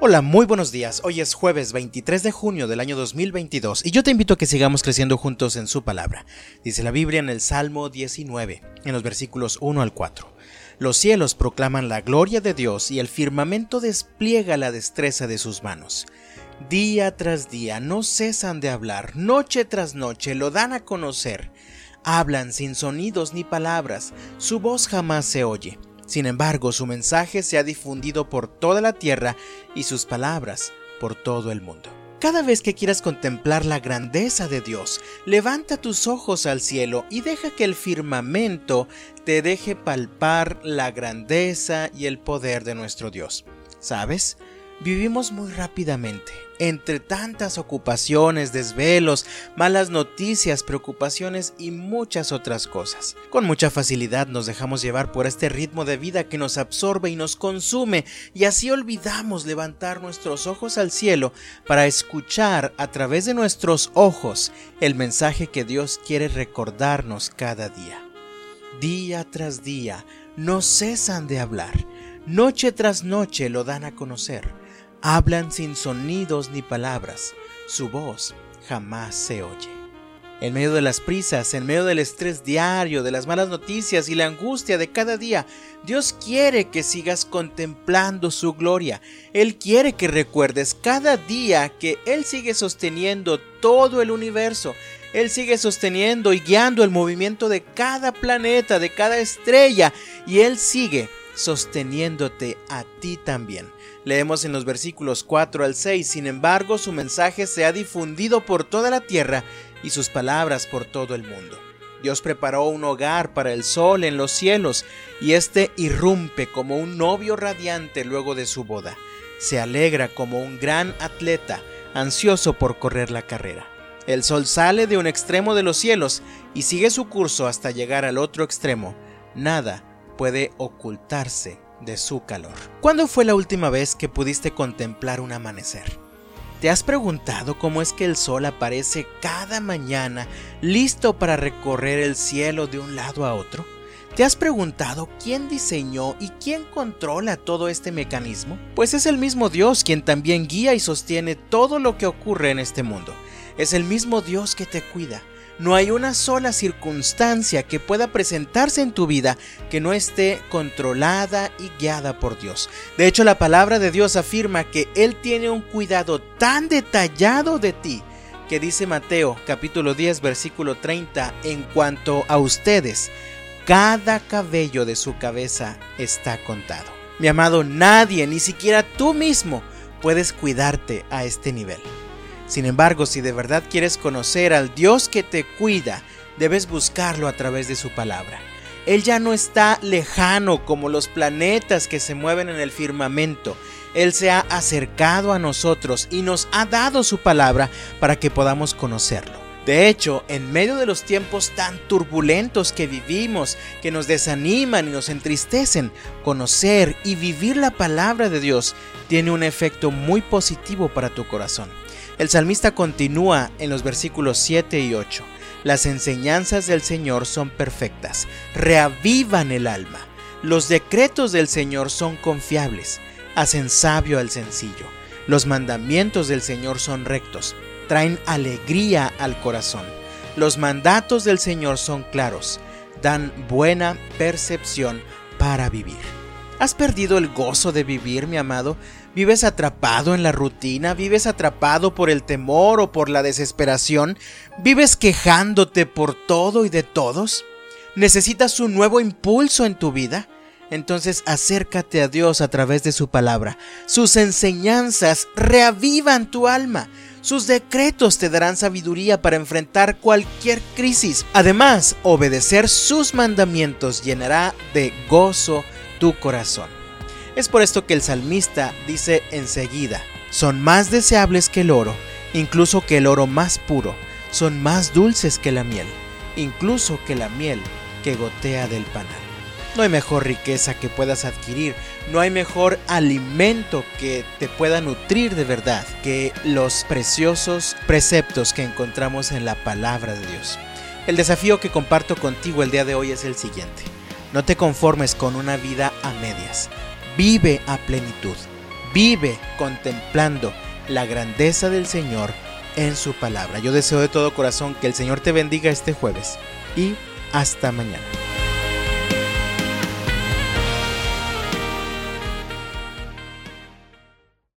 Hola, muy buenos días. Hoy es jueves 23 de junio del año 2022 y yo te invito a que sigamos creciendo juntos en su palabra. Dice la Biblia en el Salmo 19, en los versículos 1 al 4. Los cielos proclaman la gloria de Dios y el firmamento despliega la destreza de sus manos. Día tras día no cesan de hablar, noche tras noche lo dan a conocer. Hablan sin sonidos ni palabras, su voz jamás se oye sin embargo, su mensaje se ha difundido por toda la tierra y sus palabras por todo el mundo. Cada vez que quieras contemplar la grandeza de Dios, levanta tus ojos al cielo y deja que el firmamento te deje palpar la grandeza y el poder de nuestro Dios. ¿Sabes? Vivimos muy rápidamente, entre tantas ocupaciones, desvelos, malas noticias, preocupaciones y muchas otras cosas. Con mucha facilidad nos dejamos llevar por este ritmo de vida que nos absorbe y nos consume y así olvidamos levantar nuestros ojos al cielo para escuchar a través de nuestros ojos el mensaje que Dios quiere recordarnos cada día. Día tras día no cesan de hablar, noche tras noche lo dan a conocer Hablan sin sonidos ni palabras, su voz jamás se oye. En medio de las prisas, en medio del estrés diario, de las malas noticias y la angustia de cada día, Dios quiere que sigas contemplando su gloria. Él quiere que recuerdes cada día que Él sigue sosteniendo todo el universo. Él sigue sosteniendo y guiando el movimiento de cada planeta, de cada estrella, y Él sigue sosteniéndote a ti también. Leemos en los versículos 4 al 6, sin embargo su mensaje se ha difundido por toda la tierra y sus palabras por todo el mundo. Dios preparó un hogar para el sol en los cielos y éste irrumpe como un novio radiante luego de su boda. Se alegra como un gran atleta, ansioso por correr la carrera. El sol sale de un extremo de los cielos y sigue su curso hasta llegar al otro extremo. Nada puede ocultarse de su calor. ¿Cuándo fue la última vez que pudiste contemplar un amanecer? ¿Te has preguntado cómo es que el sol aparece cada mañana listo para recorrer el cielo de un lado a otro? ¿Te has preguntado quién diseñó y quién controla todo este mecanismo? Pues es el mismo Dios quien también guía y sostiene todo lo que ocurre en este mundo. Es el mismo Dios que te cuida, no hay una sola circunstancia que pueda presentarse en tu vida que no esté controlada y guiada por Dios. De hecho, la palabra de Dios afirma que Él tiene un cuidado tan detallado de ti que dice Mateo capítulo 10 versículo 30 en cuanto a ustedes, cada cabello de su cabeza está contado. Mi amado, nadie, ni siquiera tú mismo, puedes cuidarte a este nivel. Sin embargo, si de verdad quieres conocer al Dios que te cuida, debes buscarlo a través de su palabra. Él ya no está lejano como los planetas que se mueven en el firmamento. Él se ha acercado a nosotros y nos ha dado su palabra para que podamos conocerlo. De hecho, en medio de los tiempos tan turbulentos que vivimos, que nos desaniman y nos entristecen, conocer y vivir la palabra de Dios tiene un efecto muy positivo para tu corazón. El salmista continúa en los versículos 7 y 8. Las enseñanzas del Señor son perfectas, reavivan el alma. Los decretos del Señor son confiables, hacen sabio al sencillo. Los mandamientos del Señor son rectos, traen alegría al corazón. Los mandatos del Señor son claros, dan buena percepción para vivir. ¿Has perdido el gozo de vivir, mi amado? ¿Vives atrapado en la rutina? ¿Vives atrapado por el temor o por la desesperación? ¿Vives quejándote por todo y de todos? ¿Necesitas un nuevo impulso en tu vida? Entonces acércate a Dios a través de su palabra. Sus enseñanzas reavivan tu alma. Sus decretos te darán sabiduría para enfrentar cualquier crisis. Además, obedecer sus mandamientos llenará de gozo tu corazón. Es por esto que el salmista dice enseguida, son más deseables que el oro, incluso que el oro más puro, son más dulces que la miel, incluso que la miel que gotea del panal. No hay mejor riqueza que puedas adquirir, no hay mejor alimento que te pueda nutrir de verdad que los preciosos preceptos que encontramos en la palabra de Dios. El desafío que comparto contigo el día de hoy es el siguiente. No te conformes con una vida a medias. Vive a plenitud. Vive contemplando la grandeza del Señor en su palabra. Yo deseo de todo corazón que el Señor te bendiga este jueves y hasta mañana.